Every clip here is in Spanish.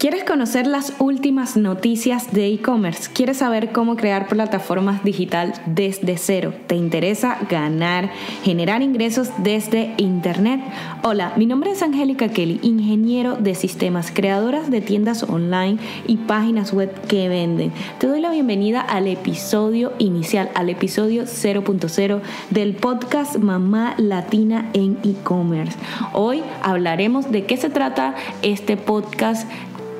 ¿Quieres conocer las últimas noticias de e-commerce? ¿Quieres saber cómo crear plataformas digital desde cero? ¿Te interesa ganar, generar ingresos desde Internet? Hola, mi nombre es Angélica Kelly, ingeniero de sistemas, creadora de tiendas online y páginas web que venden. Te doy la bienvenida al episodio inicial, al episodio 0.0 del podcast Mamá Latina en e-commerce. Hoy hablaremos de qué se trata este podcast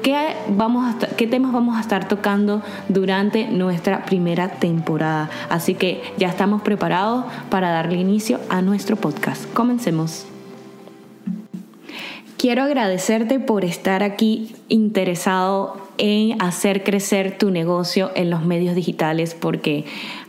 ¿Qué, vamos a, ¿Qué temas vamos a estar tocando durante nuestra primera temporada? Así que ya estamos preparados para darle inicio a nuestro podcast. Comencemos. Quiero agradecerte por estar aquí interesado en hacer crecer tu negocio en los medios digitales porque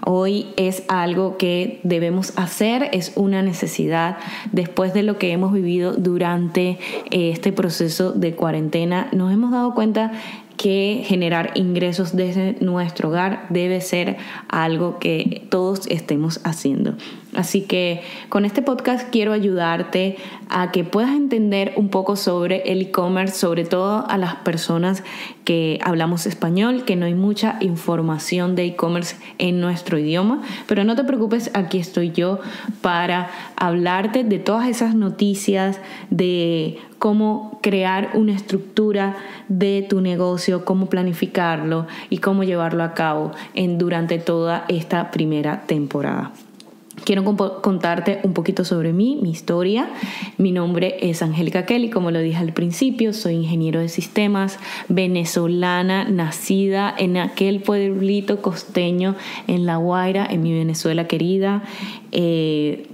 hoy es algo que debemos hacer, es una necesidad después de lo que hemos vivido durante eh, este proceso de cuarentena. Nos hemos dado cuenta que generar ingresos desde nuestro hogar debe ser algo que todos estemos haciendo. Así que con este podcast quiero ayudarte a que puedas entender un poco sobre el e-commerce, sobre todo a las personas que hablamos español, que no hay mucha información de e-commerce en nuestro idioma, pero no te preocupes, aquí estoy yo para hablarte de todas esas noticias, de cómo crear una estructura de tu negocio, cómo planificarlo y cómo llevarlo a cabo en, durante toda esta primera temporada. Quiero contarte un poquito sobre mí, mi historia. Mi nombre es Angélica Kelly, como lo dije al principio, soy ingeniero de sistemas, venezolana, nacida en aquel pueblito costeño en La Guaira, en mi Venezuela querida. Eh,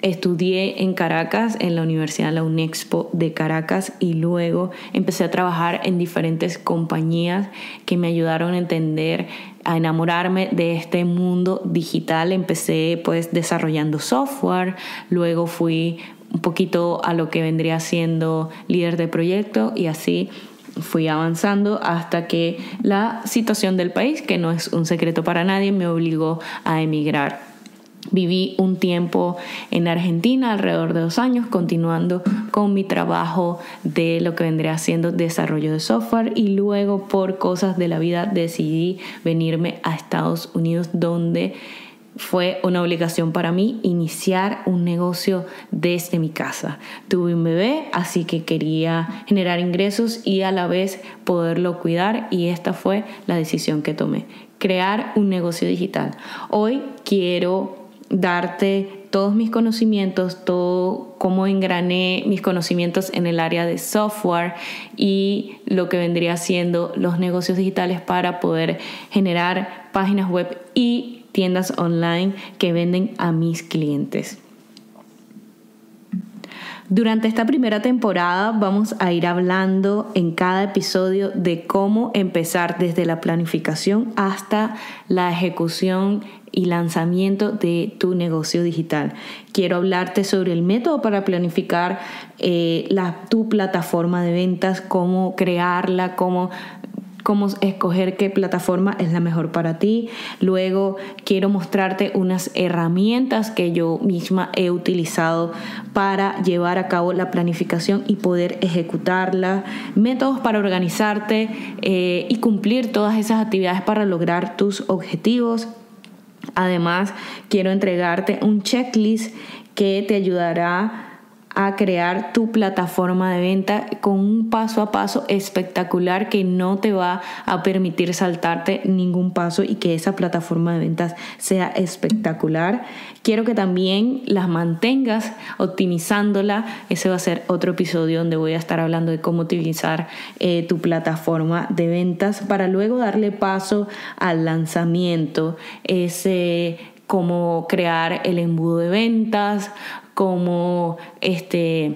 Estudié en Caracas, en la Universidad La UNEXPO de Caracas y luego empecé a trabajar en diferentes compañías que me ayudaron a entender, a enamorarme de este mundo digital. Empecé pues desarrollando software, luego fui un poquito a lo que vendría siendo líder de proyecto y así fui avanzando hasta que la situación del país, que no es un secreto para nadie, me obligó a emigrar Viví un tiempo en Argentina, alrededor de dos años, continuando con mi trabajo de lo que vendría siendo desarrollo de software y luego por cosas de la vida decidí venirme a Estados Unidos donde fue una obligación para mí iniciar un negocio desde mi casa. Tuve un bebé, así que quería generar ingresos y a la vez poderlo cuidar y esta fue la decisión que tomé, crear un negocio digital. Hoy quiero darte todos mis conocimientos, todo cómo engrané mis conocimientos en el área de software y lo que vendría siendo los negocios digitales para poder generar páginas web y tiendas online que venden a mis clientes. Durante esta primera temporada vamos a ir hablando en cada episodio de cómo empezar desde la planificación hasta la ejecución y lanzamiento de tu negocio digital. Quiero hablarte sobre el método para planificar eh, la, tu plataforma de ventas, cómo crearla, cómo cómo escoger qué plataforma es la mejor para ti. Luego quiero mostrarte unas herramientas que yo misma he utilizado para llevar a cabo la planificación y poder ejecutarla. Métodos para organizarte eh, y cumplir todas esas actividades para lograr tus objetivos. Además, quiero entregarte un checklist que te ayudará a crear tu plataforma de venta con un paso a paso espectacular que no te va a permitir saltarte ningún paso y que esa plataforma de ventas sea espectacular. Quiero que también las mantengas optimizándola. Ese va a ser otro episodio donde voy a estar hablando de cómo utilizar eh, tu plataforma de ventas para luego darle paso al lanzamiento. Ese cómo crear el embudo de ventas, cómo este,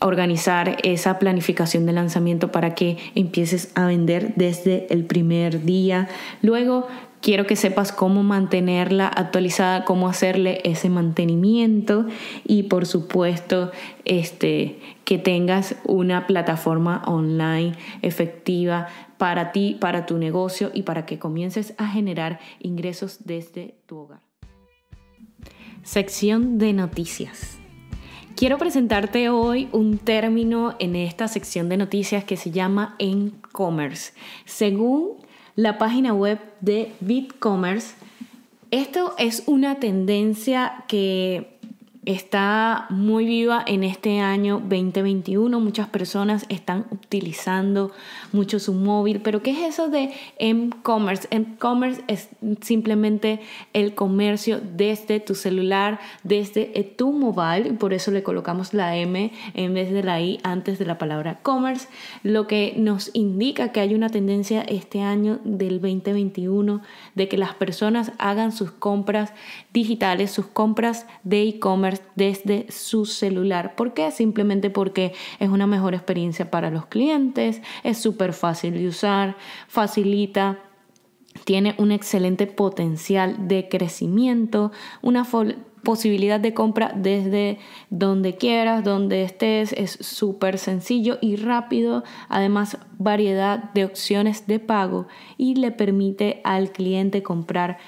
organizar esa planificación de lanzamiento para que empieces a vender desde el primer día. Luego quiero que sepas cómo mantenerla actualizada, cómo hacerle ese mantenimiento y por supuesto este, que tengas una plataforma online efectiva para ti, para tu negocio y para que comiences a generar ingresos desde tu hogar. Sección de noticias. Quiero presentarte hoy un término en esta sección de noticias que se llama e-commerce. Según la página web de BitCommerce, esto es una tendencia que está muy viva en este año 2021. Muchas personas están utilizando mucho su móvil. Pero ¿qué es eso de e-commerce? E-commerce es simplemente el comercio desde tu celular, desde tu mobile. Por eso le colocamos la M en vez de la I antes de la palabra commerce. Lo que nos indica que hay una tendencia este año del 2021 de que las personas hagan sus compras digitales, sus compras de e-commerce desde su celular. ¿Por qué? Simplemente porque es una mejor experiencia para los clientes, es súper fácil de usar, facilita tiene un excelente potencial de crecimiento, una posibilidad de compra desde donde quieras, donde estés, es súper sencillo y rápido, además variedad de opciones de pago y le permite al cliente comprar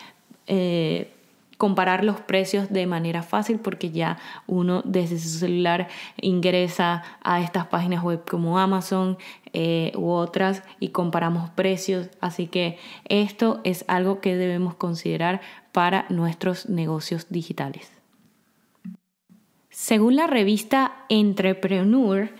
eh, comparar los precios de manera fácil porque ya uno desde su celular ingresa a estas páginas web como Amazon eh, u otras y comparamos precios. Así que esto es algo que debemos considerar para nuestros negocios digitales. Según la revista Entrepreneur,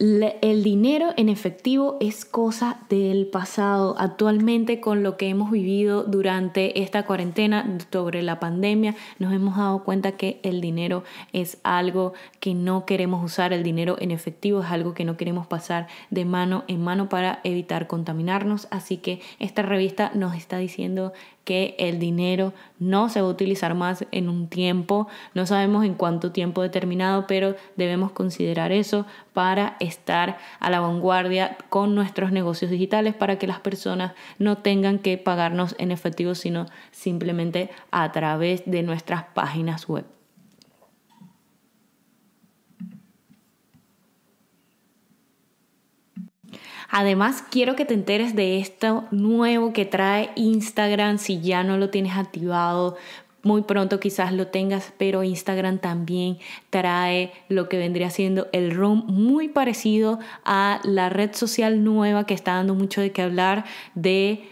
el dinero en efectivo es cosa del pasado. Actualmente con lo que hemos vivido durante esta cuarentena sobre la pandemia, nos hemos dado cuenta que el dinero es algo que no queremos usar. El dinero en efectivo es algo que no queremos pasar de mano en mano para evitar contaminarnos. Así que esta revista nos está diciendo que el dinero no se va a utilizar más en un tiempo, no sabemos en cuánto tiempo determinado, pero debemos considerar eso para estar a la vanguardia con nuestros negocios digitales para que las personas no tengan que pagarnos en efectivo, sino simplemente a través de nuestras páginas web. Además, quiero que te enteres de esto nuevo que trae Instagram si ya no lo tienes activado. Muy pronto quizás lo tengas, pero Instagram también trae lo que vendría siendo el Room muy parecido a la red social nueva que está dando mucho de qué hablar de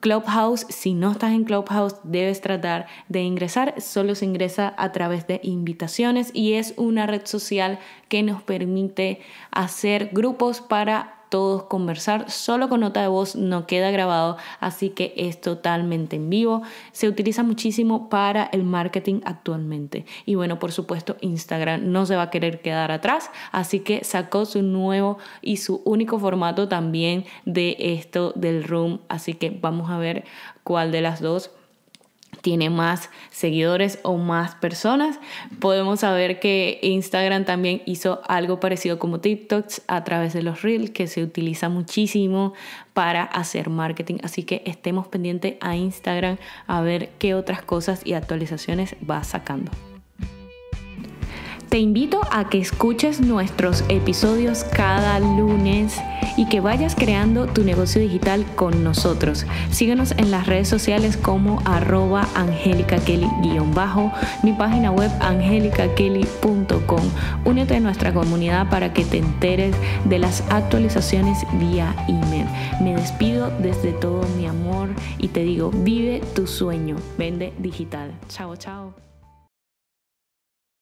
Clubhouse, si no estás en Clubhouse, debes tratar de ingresar. Solo se ingresa a través de invitaciones y es una red social que nos permite hacer grupos para todos conversar, solo con nota de voz no queda grabado, así que es totalmente en vivo. Se utiliza muchísimo para el marketing actualmente. Y bueno, por supuesto, Instagram no se va a querer quedar atrás, así que sacó su nuevo y su único formato también de esto del room, así que vamos a ver cuál de las dos tiene más seguidores o más personas. Podemos saber que Instagram también hizo algo parecido como TikToks a través de los Reels, que se utiliza muchísimo para hacer marketing. Así que estemos pendientes a Instagram a ver qué otras cosas y actualizaciones va sacando. Te invito a que escuches nuestros episodios cada lunes y que vayas creando tu negocio digital con nosotros. Síguenos en las redes sociales como arroba angelicakelly-bajo, mi página web angelicakelly.com. Únete a nuestra comunidad para que te enteres de las actualizaciones vía email. Me despido desde todo mi amor y te digo, vive tu sueño, vende digital. Chao, chao.